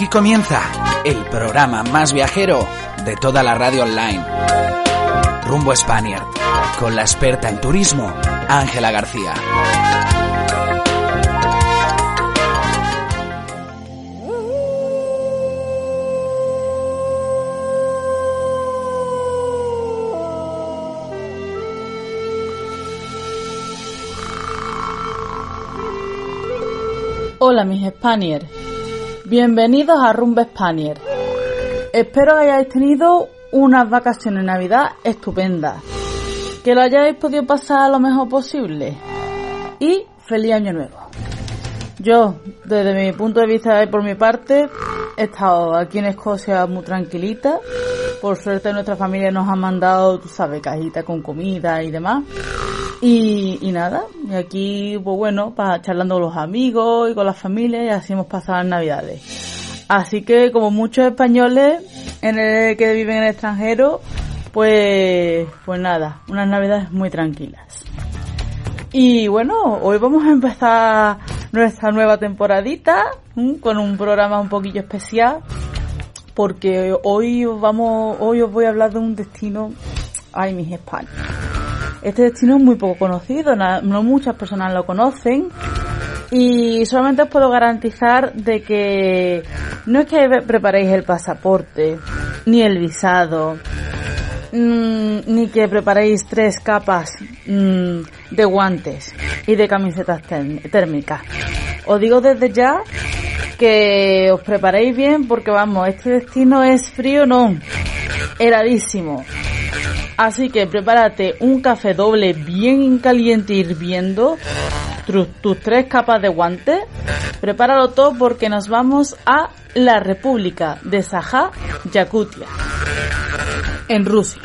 Aquí comienza el programa más viajero de toda la radio online. Rumbo Spaniard, con la experta en turismo, Ángela García. Hola mis Spaniers, bienvenidos a Rumba Spanier. Espero que hayáis tenido unas vacaciones de Navidad estupendas, que lo hayáis podido pasar lo mejor posible y feliz año nuevo. Yo, desde mi punto de vista y por mi parte, he estado aquí en Escocia muy tranquilita. Por suerte nuestra familia nos ha mandado, tú sabes, cajita con comida y demás. Y, y nada, y aquí, pues bueno, para charlando con los amigos y con la familia y así hemos pasado las navidades. Así que como muchos españoles en el que viven en el extranjero, pues, pues nada, unas navidades muy tranquilas. Y bueno, hoy vamos a empezar nuestra nueva temporadita con un programa un poquillo especial porque hoy os vamos, hoy os voy a hablar de un destino, ay mis España. Este destino es muy poco conocido, no muchas personas lo conocen y solamente os puedo garantizar de que no es que preparéis el pasaporte, ni el visado, mm, ni que preparéis tres capas mm, de guantes y de camisetas térm- térmicas. Os digo desde ya que os preparéis bien porque vamos, este destino es frío no, heladísimo. Así que prepárate un café doble bien caliente hirviendo, tus, tres capas de guantes, prepáralo todo porque nos vamos a la República de Sajá, Yakutia, en Rusia.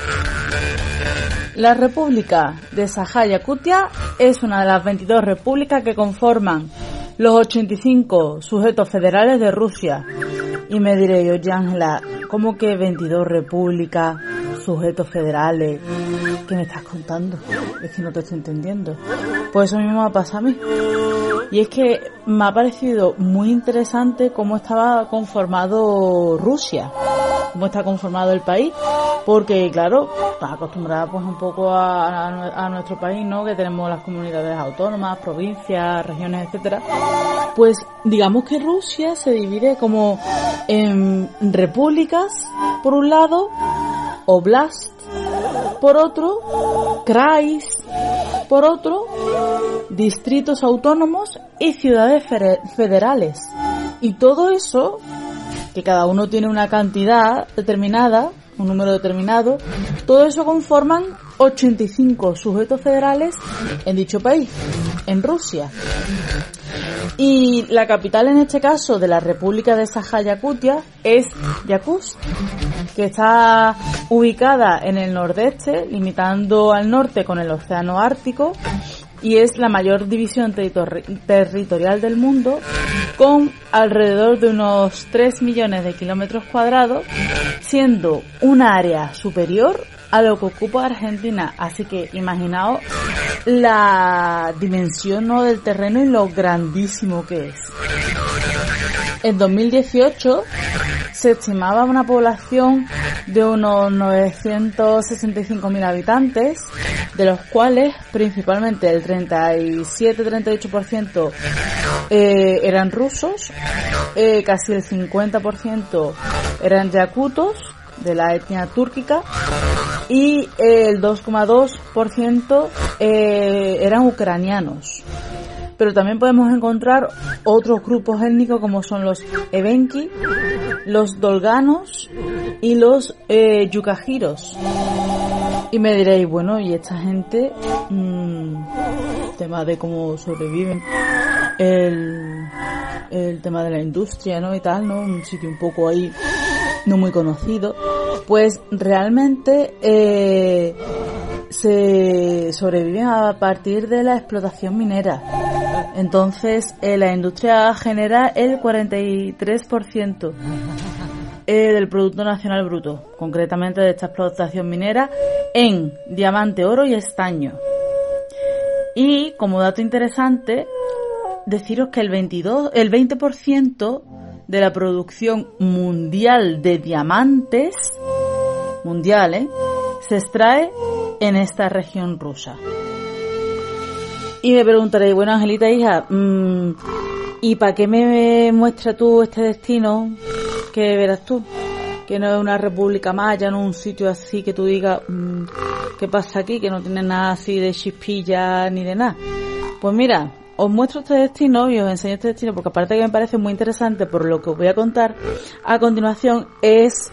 La República de Sajá Yakutia es una de las 22 repúblicas que conforman los 85 sujetos federales de Rusia. Y me diré yo, Ángela, ¿cómo que 22 repúblicas, sujetos federales? ¿Qué me estás contando? Es que no te estoy entendiendo. Pues eso mismo me ha pasado a mí. Y es que me ha parecido muy interesante cómo estaba conformado Rusia, cómo está conformado el país, porque claro, estás acostumbrada pues un poco a, a- a nuestro país, ¿no? Que tenemos las comunidades autónomas, provincias, regiones, etcétera. Pues digamos que Rusia se divide como en repúblicas, por un lado, oblast, por otro, krais, por otro, distritos autónomos y ciudades federales. Y todo eso, que cada uno tiene una cantidad determinada, un número determinado, todo eso conforman 85 sujetos federales en dicho país, en Rusia. Y la capital en este caso de la República de Sajá Yakutia es Yakutsk, que está ubicada en el nordeste, limitando al norte con el Océano Ártico, y es la mayor división territori- territorial del mundo, con alrededor de unos 3 millones de kilómetros cuadrados, siendo una área superior a lo que ocupa Argentina. Así que imaginaos la dimensión ¿no? del terreno y lo grandísimo que es. En 2018 se estimaba una población de unos 965.000 habitantes, de los cuales principalmente el 37-38% eh, eran rusos, eh, casi el 50% eran yakutos de la etnia túrquica y el 2,2% eh, eran ucranianos. Pero también podemos encontrar otros grupos étnicos como son los evenki, los dolganos y los eh. Y me diréis, bueno, y esta gente, mmm, tema de cómo sobreviven, el, el tema de la industria, ¿no? Y tal, ¿no? Un sitio un poco ahí no muy conocido. Pues realmente eh, se sobreviven a partir de la explotación minera. Entonces, la industria genera el 43% eh, del Producto Nacional Bruto, concretamente de esta explotación minera, en diamante, oro y estaño. Y como dato interesante, deciros que el 22, el 20% de la producción mundial de diamantes, mundial, ¿eh? se extrae en esta región rusa. Y me preguntaréis, bueno, Angelita, hija, mm, ¿y para qué me muestra tú este destino que verás tú? Que no es una república maya, no un sitio así que tú digas, mm, ¿qué pasa aquí? Que no tiene nada así de chispilla ni de nada. Pues mira, os muestro este destino y os enseño este destino porque aparte que me parece muy interesante por lo que os voy a contar a continuación es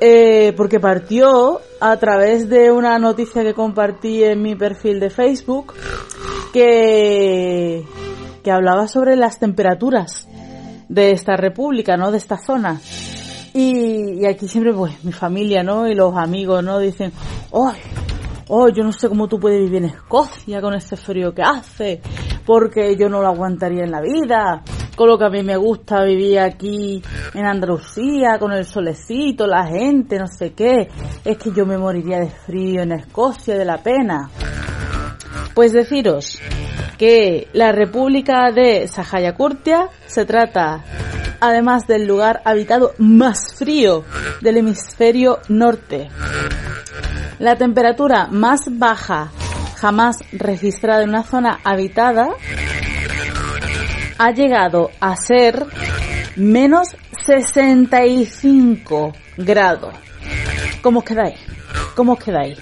eh, porque partió a través de una noticia que compartí en mi perfil de Facebook que, que hablaba sobre las temperaturas de esta república, ¿no? De esta zona. Y, y aquí siempre pues mi familia, ¿no? Y los amigos, ¿no? Dicen, ¡ay! oh, yo no sé cómo tú puedes vivir en Escocia con este frío que hace, porque yo no lo aguantaría en la vida. Con lo que a mí me gusta vivir aquí en Andalucía, con el solecito, la gente, no sé qué. Es que yo me moriría de frío en Escocia, de la pena. Pues deciros que la República de Sahayakurtia se trata además del lugar habitado más frío del hemisferio norte. La temperatura más baja jamás registrada en una zona habitada ha llegado a ser menos 65 grados. ¿Cómo os quedáis? ¿Cómo os quedáis?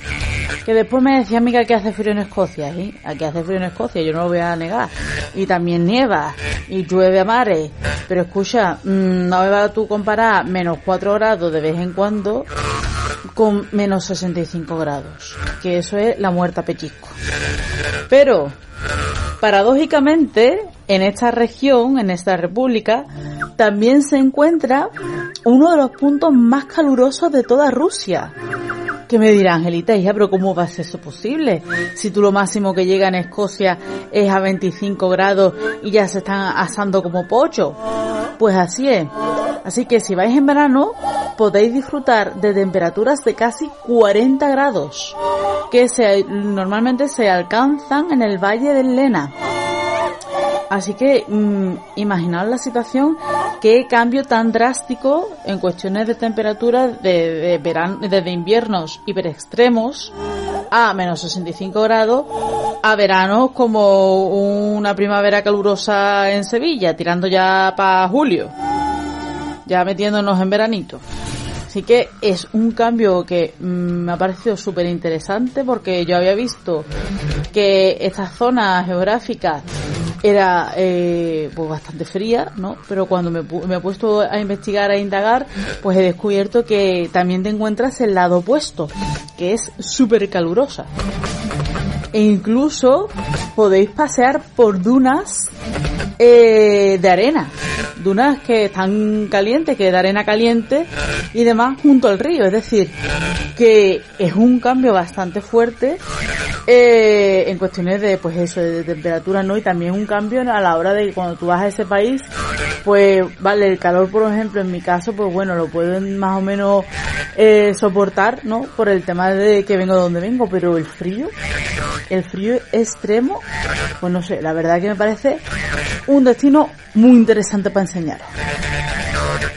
Que después me decía amiga que hace frío en Escocia, ¿eh? Aquí hace frío en Escocia, yo no lo voy a negar. Y también nieva, y llueve a mares. Pero escucha, mm, no me vas a tú comparar menos 4 grados de vez en cuando con menos 65 grados, que eso es la muerta pellizco. Pero, paradójicamente, en esta región, en esta república, también se encuentra uno de los puntos más calurosos de toda Rusia. Que me dirá Angelita, hija, pero ¿cómo va a ser eso posible? Si tú lo máximo que llega en Escocia es a 25 grados y ya se están asando como pollo. Pues así es. Así que si vais en verano, podéis disfrutar de temperaturas de casi 40 grados, que se, normalmente se alcanzan en el Valle del Lena. Así que mmm, imaginaos la situación, qué cambio tan drástico en cuestiones de temperatura de, verano, desde inviernos hiperextremos a menos 65 grados a veranos como una primavera calurosa en Sevilla, tirando ya para julio, ya metiéndonos en veranito. Así que es un cambio que mm, me ha parecido súper interesante porque yo había visto que esta zona geográfica era eh, pues bastante fría, ¿no? Pero cuando me, me he puesto a investigar, a indagar, pues he descubierto que también te encuentras el lado opuesto, que es súper calurosa. E incluso podéis pasear por dunas eh, de arena, dunas que están calientes, que de arena caliente y demás junto al río. Es decir, que es un cambio bastante fuerte eh, en cuestiones de pues eso de temperatura no y también un cambio a la hora de cuando tú vas a ese país pues vale el calor por ejemplo en mi caso pues bueno lo pueden más o menos eh, soportar no por el tema de que vengo de donde vengo pero el frío el frío extremo pues no sé la verdad que me parece un destino muy interesante para enseñar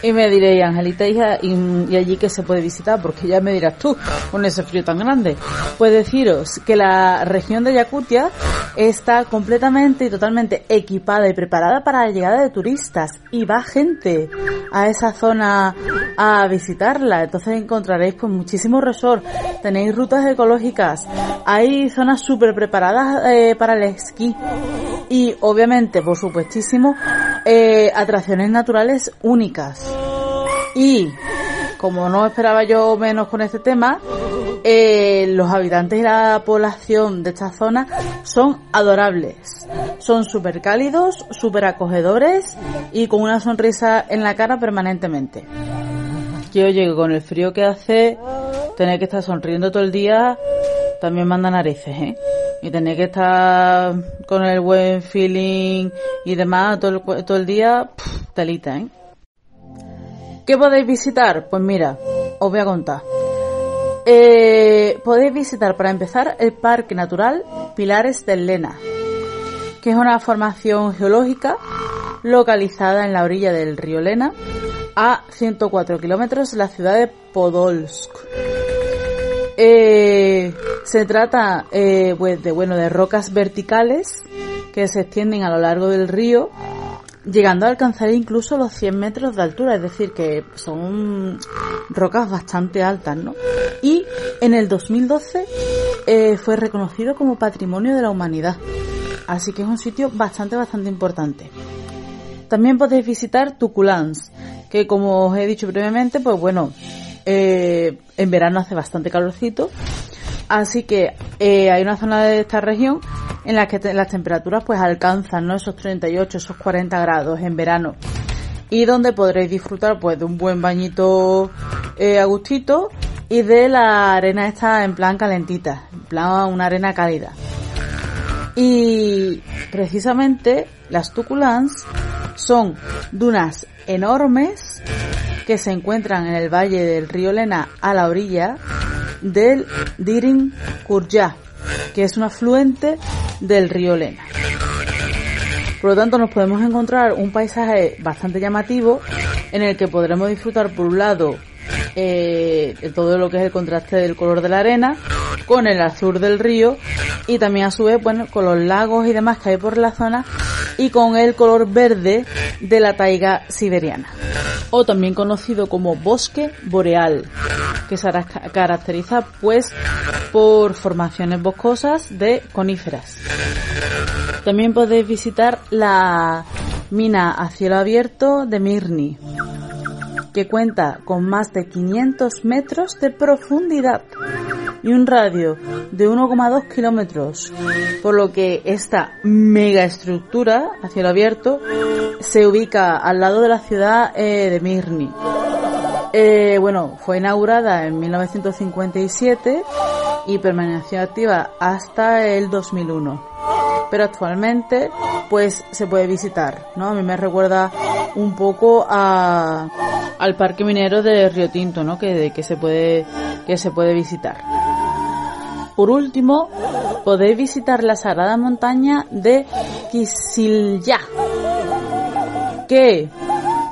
y me diréis, Angelita, hija, y, allí que se puede visitar, porque ya me dirás tú, con ese frío tan grande. Pues deciros que la región de Yakutia está completamente y totalmente equipada y preparada para la llegada de turistas. Y va gente a esa zona a visitarla. Entonces encontraréis pues muchísimos resorts, tenéis rutas ecológicas, hay zonas súper preparadas eh, para el esquí. Y obviamente, por supuestísimo, eh, atracciones naturales únicas. Y como no esperaba yo menos con este tema, eh, los habitantes y la población de esta zona son adorables. Son súper cálidos, súper acogedores y con una sonrisa en la cara permanentemente. Que oye, con el frío que hace, tener que estar sonriendo todo el día también manda narices, ¿eh? Y tener que estar con el buen feeling y demás todo el, todo el día, telita, ¿eh? ¿Qué podéis visitar? Pues mira, os voy a contar. Eh, podéis visitar para empezar el Parque Natural Pilares del Lena, que es una formación geológica localizada en la orilla del río Lena, a 104 kilómetros de la ciudad de Podolsk. Eh, se trata eh, pues de bueno de rocas verticales que se extienden a lo largo del río llegando a alcanzar incluso los 100 metros de altura, es decir, que son rocas bastante altas, ¿no? Y en el 2012 eh, fue reconocido como Patrimonio de la Humanidad, así que es un sitio bastante, bastante importante. También podéis visitar Tuculans, que como os he dicho previamente, pues bueno, eh, en verano hace bastante calorcito, así que eh, hay una zona de esta región en las que las temperaturas pues alcanzan ¿no? esos 38, esos 40 grados en verano y donde podréis disfrutar pues de un buen bañito eh, a gustito y de la arena esta en plan calentita, en plan una arena cálida. Y precisamente las Tuculans son dunas enormes que se encuentran en el valle del río Lena a la orilla del Dirin Kurja, que es un afluente del río Lena. Por lo tanto, nos podemos encontrar un paisaje bastante llamativo en el que podremos disfrutar, por un lado, eh, todo lo que es el contraste del color de la arena con el azul del río y también a su vez, bueno, con los lagos y demás que hay por la zona y con el color verde de la taiga siberiana o también conocido como bosque boreal que se caracteriza pues por formaciones boscosas de coníferas. También podéis visitar la mina a cielo abierto de Mirni, que cuenta con más de 500 metros de profundidad y un radio de 1,2 kilómetros, por lo que esta mega estructura a cielo abierto se ubica al lado de la ciudad eh, de Mirni. Eh, bueno, fue inaugurada en 1957 y permaneció activa hasta el 2001. Pero actualmente, pues se puede visitar, ¿no? A mí me recuerda un poco a, al parque minero de Río Tinto, ¿no? Que, que se puede que se puede visitar. Por último, podéis visitar la sagrada montaña de Kisilya, que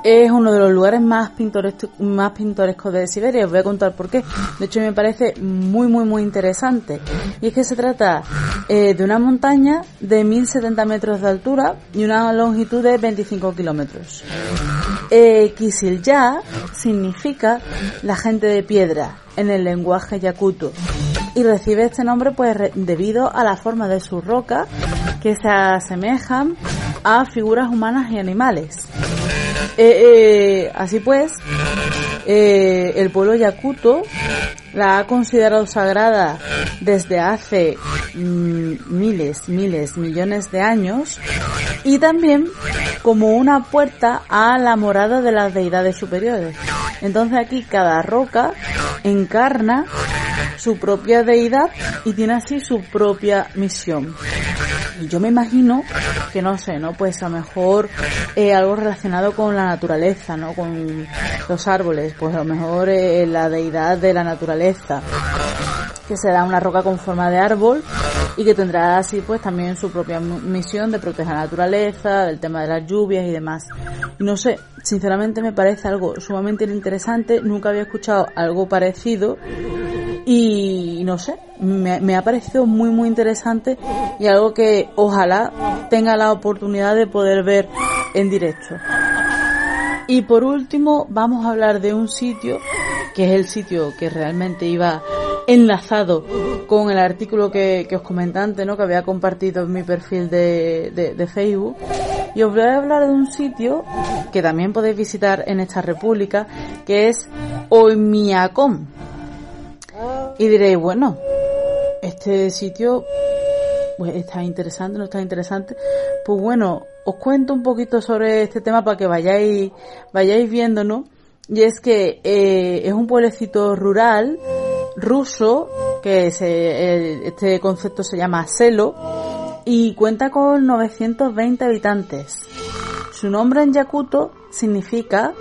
es uno de los lugares más pintorescos, de Siberia. Os voy a contar por qué. De hecho, me parece muy, muy, muy interesante. Y es que se trata eh, de una montaña de 1070 metros de altura y una longitud de 25 kilómetros. Eh, significa la gente de piedra en el lenguaje yakuto y recibe este nombre pues debido a la forma de su roca que se asemejan a figuras humanas y animales. Eh, eh, así pues, eh, el pueblo yakuto la ha considerado sagrada desde hace mm, miles, miles, millones de años y también como una puerta a la morada de las deidades superiores. Entonces aquí cada roca encarna su propia deidad y tiene así su propia misión. Yo me imagino que no sé, ¿no? Pues a lo mejor eh, algo relacionado con la naturaleza, ¿no? Con los árboles, pues a lo mejor eh, la deidad de la naturaleza, que será una roca con forma de árbol y que tendrá así pues también su propia misión de proteger la naturaleza, del tema de las lluvias y demás. No sé, sinceramente me parece algo sumamente interesante, nunca había escuchado algo parecido y no sé, me, ha parecido muy muy interesante y algo que ojalá tenga la oportunidad de poder ver en directo. Y por último vamos a hablar de un sitio que es el sitio que realmente iba enlazado con el artículo que, os comenté antes, ¿no? que había compartido en mi perfil de, de Facebook. Y os voy a hablar de un sitio que también podéis visitar en esta república, que es Oimiacom Y diréis, bueno, este sitio pues está interesante, no está interesante. Pues bueno, os cuento un poquito sobre este tema para que vayáis, vayáis viendo, ¿no? Y es que eh, es un pueblecito rural ruso, que se, este concepto se llama Selo, y cuenta con 920 habitantes. Su nombre en yakuto significa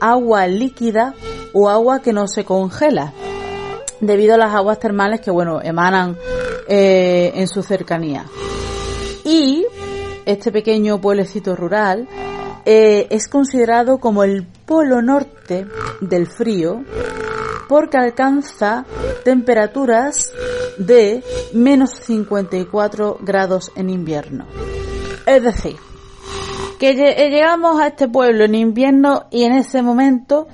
agua líquida o agua que no se congela, debido a las aguas termales que, bueno, emanan eh, en su cercanía. Y este pequeño pueblecito rural eh, es considerado como el polo norte del frío porque alcanza temperaturas de menos 54 grados en invierno. Es decir, que llegamos a este pueblo en invierno y en ese momento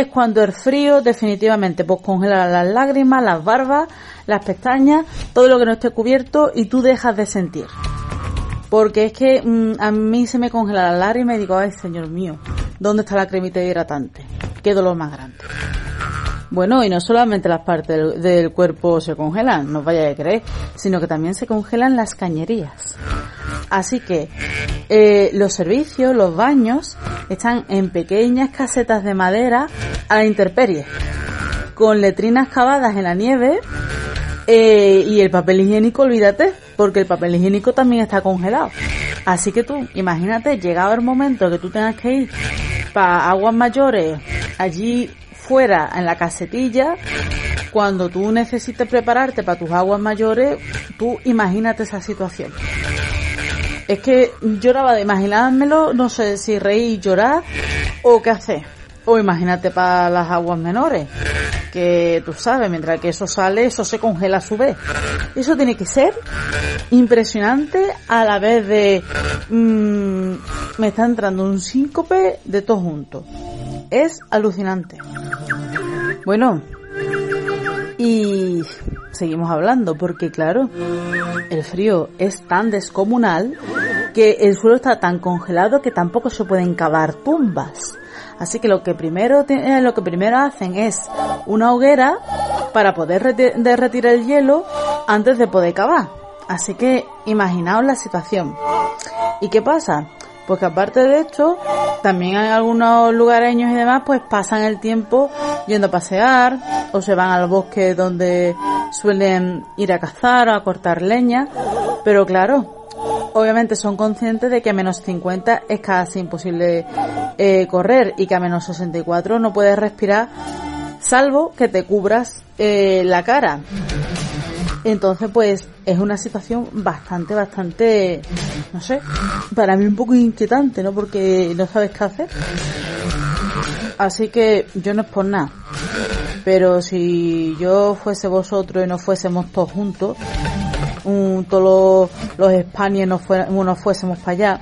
es cuando el frío definitivamente pues congela las lágrimas, las barbas, las pestañas, todo lo que no esté cubierto y tú dejas de sentir. Porque es que mm, a mí se me congela la lágrima y digo, ay señor mío, ¿dónde está la cremita hidratante? Qué dolor más grande. Bueno, y no solamente las partes del, cuerpo se congelan, no vaya a creer, sino que también se congelan las cañerías. Así que eh, los servicios, los baños, están en pequeñas casetas de madera a la intemperie, con letrinas cavadas en la nieve eh, y el papel higiénico, olvídate, porque el papel higiénico también está congelado. Así que tú, imagínate, llegado el momento que tú tengas que ir para aguas mayores, allí fuera en la casetilla, cuando tú necesites prepararte para tus aguas mayores, tú imagínate esa situación. Es que lloraba de imaginármelo, no sé si reír llorar o qué hacer. O imagínate para las aguas menores, que tú sabes, mientras que eso sale, eso se congela a su vez. Eso tiene que ser impresionante a la vez de... Mmm, me está entrando un síncope de todo junto. Es alucinante. Bueno, y seguimos hablando porque claro, el frío es tan descomunal que el suelo está tan congelado que tampoco se pueden cavar tumbas. Así que lo que primero eh, lo que primero hacen es una hoguera para poder derretir el hielo antes de poder cavar. Así que imaginaos la situación. ¿Y qué pasa? Pues que aparte de esto, también en algunos lugareños y demás, pues pasan el tiempo yendo a pasear o se van al bosque donde suelen ir a cazar o a cortar leña. Pero claro, obviamente son conscientes de que a menos 50 es casi imposible eh, correr y que a menos 64 no puedes respirar salvo que te cubras eh, la cara. Entonces, pues es una situación bastante, bastante, no sé, para mí un poco inquietante, ¿no? Porque no sabes qué hacer. Así que yo no es por nada. Pero si yo fuese vosotros y no fuésemos todos juntos, un, todos los, los no, no fuésemos para allá,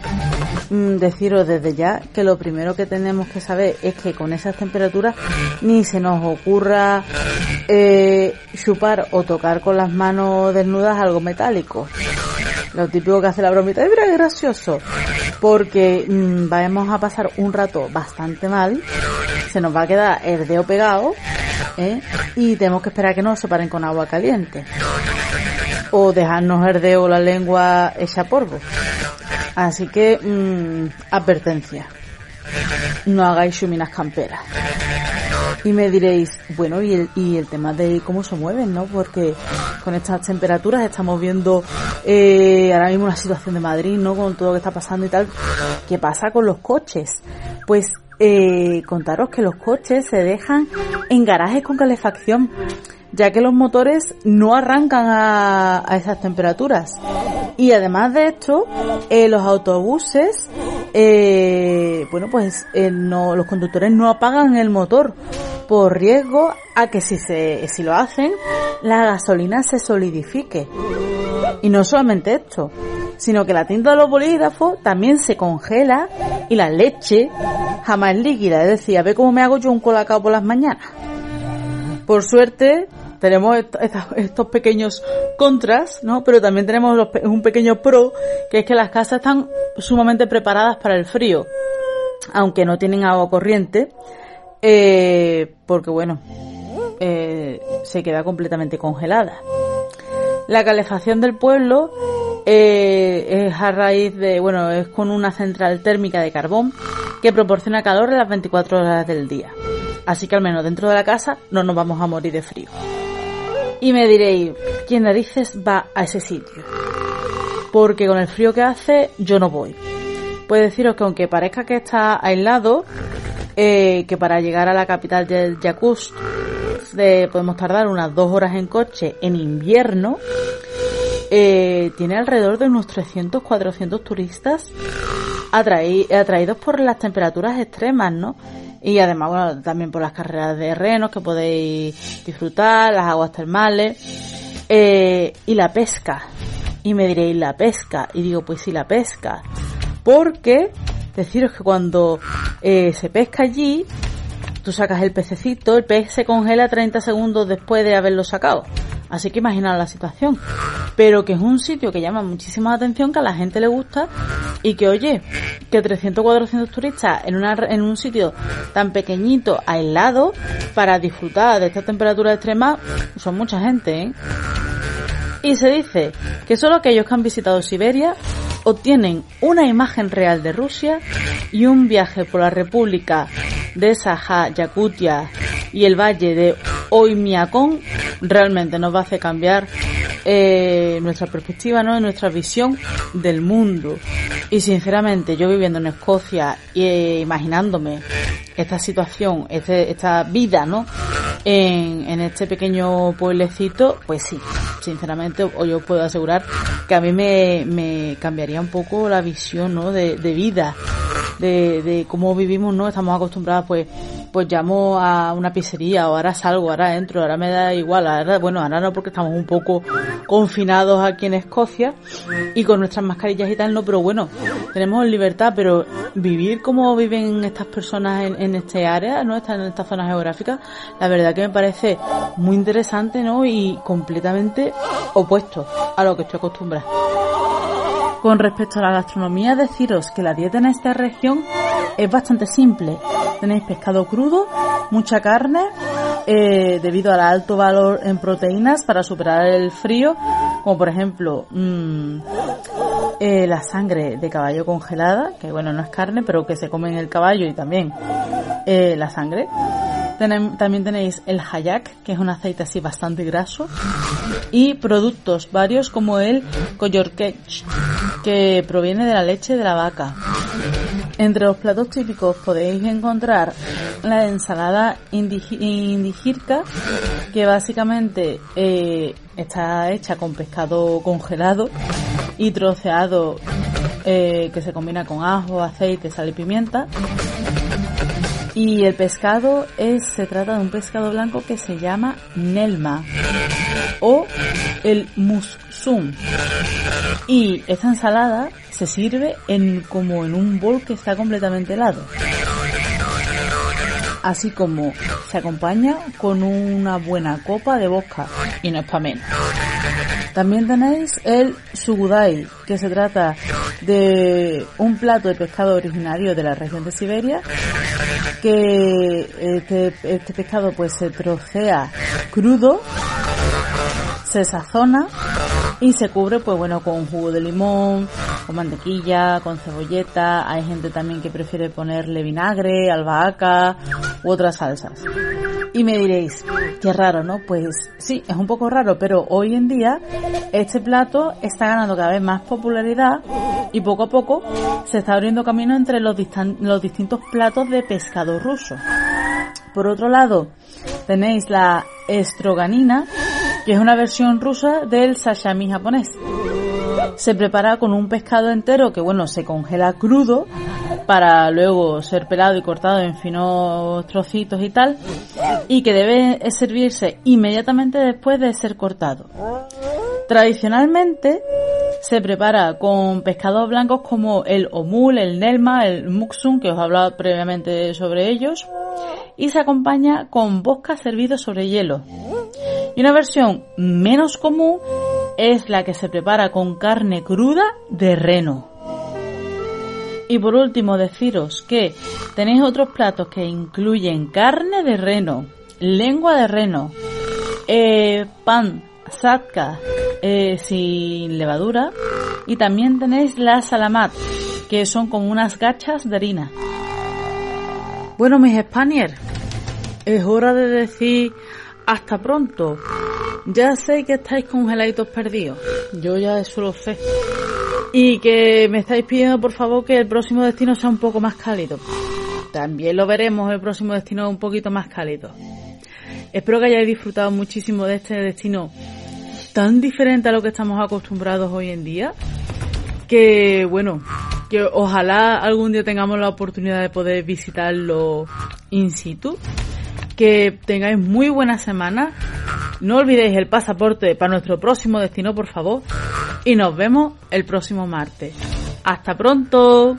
deciros desde ya que lo primero que tenemos que saber es que con esas temperaturas ni se nos ocurra eh, chupar o tocar con las manos desnudas algo metálico. Lo típico que hace la bromita, es gracioso, porque mm, vamos a pasar un rato bastante mal, se nos va a quedar el dedo pegado, ¿eh? y tenemos que esperar que nos separen con agua caliente. O dejarnos el dedo la lengua hecha polvo. Así que, mmm, advertencia. No hagáis chuminas camperas. Y me diréis, bueno, y el, y el tema de cómo se mueven, ¿no? Porque con estas temperaturas estamos viendo eh, ahora mismo una situación de Madrid, ¿no? Con todo lo que está pasando y tal. ¿Qué pasa con los coches? Pues eh, contaros que los coches se dejan en garajes con calefacción ya que los motores no arrancan a, esas temperaturas. Y además de esto, eh, los autobuses, eh, bueno, pues eh, no, los conductores no apagan el motor por riesgo a que si, se, si lo hacen, la gasolina se solidifique. Y no solamente esto, sino que la tinta de los bolígrafos también se congela y la leche jamás líquida. Es decir, a ver cómo me hago yo un colacao por las mañanas. Por suerte, tenemos estos pequeños contras, ¿no? Pero también tenemos un pequeño pro, que es que las casas están sumamente preparadas para el frío, aunque no tienen agua corriente, eh, porque bueno, eh, se queda completamente congelada. La calefacción del pueblo eh, es a raíz de, bueno, es con una central térmica de carbón que proporciona calor en las 24 horas del día. Así que al menos dentro de la casa no nos vamos a morir de frío. Y me diréis, ¿quién narices va a ese sitio? Porque con el frío que hace yo no voy. Puedo deciros que aunque parezca que está aislado, eh, que para llegar a la capital del Yakutsk podemos tardar unas dos horas en coche en invierno, eh, tiene alrededor de unos 300-400 turistas atraídos por las temperaturas extremas, ¿no? Y además, bueno, también por las carreras de renos que podéis disfrutar, las aguas termales eh, y la pesca. Y me diréis, la pesca. Y digo, pues sí, la pesca. Porque deciros que cuando eh, se pesca allí, tú sacas el pececito, el pez se congela 30 segundos después de haberlo sacado. Así que imaginaos la situación. Pero que es un sitio que llama muchísima atención, que a la gente le gusta y que oye, que 300 400 turistas en, una, en un sitio tan pequeñito, aislado, para disfrutar de esta temperatura extrema, son mucha gente, ¿eh? Y se dice que solo aquellos que han visitado Siberia obtienen una imagen real de Rusia y un viaje por la República de Saja, Yakutia y el valle de Oymyakon realmente nos va a hacer cambiar eh, nuestra perspectiva, ¿no? nuestra visión del mundo. Y sinceramente, yo viviendo en Escocia y eh, imaginándome esta situación, este, esta vida, ¿no? En, en este pequeño pueblecito, pues sí, sinceramente, o yo puedo asegurar que a mí me, me cambiaría un poco la visión, ¿no? De, de vida, de, de cómo vivimos, ¿no? Estamos acostumbrados, pues, pues llamo a una pizzería o ahora salgo, ahora entro, ahora me da igual, ahora, bueno, ahora no porque estamos un poco confinados aquí en Escocia y con nuestras mascarillas y tal, no, pero bueno, tenemos libertad, pero vivir como viven estas personas en, en este área, ¿no? En esta zona geográfica, la verdad que me parece muy interesante, ¿no? Y completamente opuesto a lo que estoy acostumbrada. Con respecto a la gastronomía, deciros que la dieta en esta región es bastante simple. Tenéis pescado crudo, mucha carne, eh, debido al alto valor en proteínas para superar el frío, como por ejemplo mmm, eh, la sangre de caballo congelada, que bueno, no es carne, pero que se come en el caballo y también eh, la sangre. También tenéis el hayak, que es un aceite así bastante graso, y productos varios como el koyorkech, que proviene de la leche de la vaca. Entre los platos típicos podéis encontrar la ensalada indigirka, que básicamente eh, está hecha con pescado congelado y troceado eh, que se combina con ajo, aceite, sal y pimienta. Y el pescado es, se trata de un pescado blanco que se llama Nelma o el musum. Y esta ensalada se sirve en, como en un bol que está completamente helado. Así como se acompaña con una buena copa de vodka y no es para menos. También tenéis el sugudai, que se trata de un plato de pescado originario de la región de Siberia, que este, este pescado pues se trocea crudo, se sazona y se cubre pues bueno con jugo de limón, con mantequilla, con cebolleta, hay gente también que prefiere ponerle vinagre, albahaca u otras salsas. Y me diréis, qué raro, ¿no? Pues sí, es un poco raro, pero hoy en día este plato está ganando cada vez más popularidad y poco a poco se está abriendo camino entre los, los distintos platos de pescado ruso. Por otro lado, tenéis la estroganina, que es una versión rusa del sashimi japonés. Se prepara con un pescado entero que, bueno, se congela crudo para luego ser pelado y cortado en finos trocitos y tal, y que debe servirse inmediatamente después de ser cortado. Tradicionalmente se prepara con pescados blancos como el omul, el nelma, el muksum, que os he hablado previamente sobre ellos, y se acompaña con bosca servido sobre hielo. Y una versión menos común es la que se prepara con carne cruda de reno. Y por último deciros que tenéis otros platos que incluyen carne de reno, lengua de reno, eh, pan satka eh, sin levadura y también tenéis la salamat, que son como unas gachas de harina. Bueno, mis Spaniers, es hora de decir hasta pronto. Ya sé que estáis congeladitos perdidos. Yo ya eso lo sé. Y que me estáis pidiendo por favor que el próximo destino sea un poco más cálido. También lo veremos el próximo destino un poquito más cálido. Espero que hayáis disfrutado muchísimo de este destino tan diferente a lo que estamos acostumbrados hoy en día. Que bueno, que ojalá algún día tengamos la oportunidad de poder visitarlo in situ. Que tengáis muy buena semana. No olvidéis el pasaporte para nuestro próximo destino, por favor. Y nos vemos el próximo martes. Hasta pronto.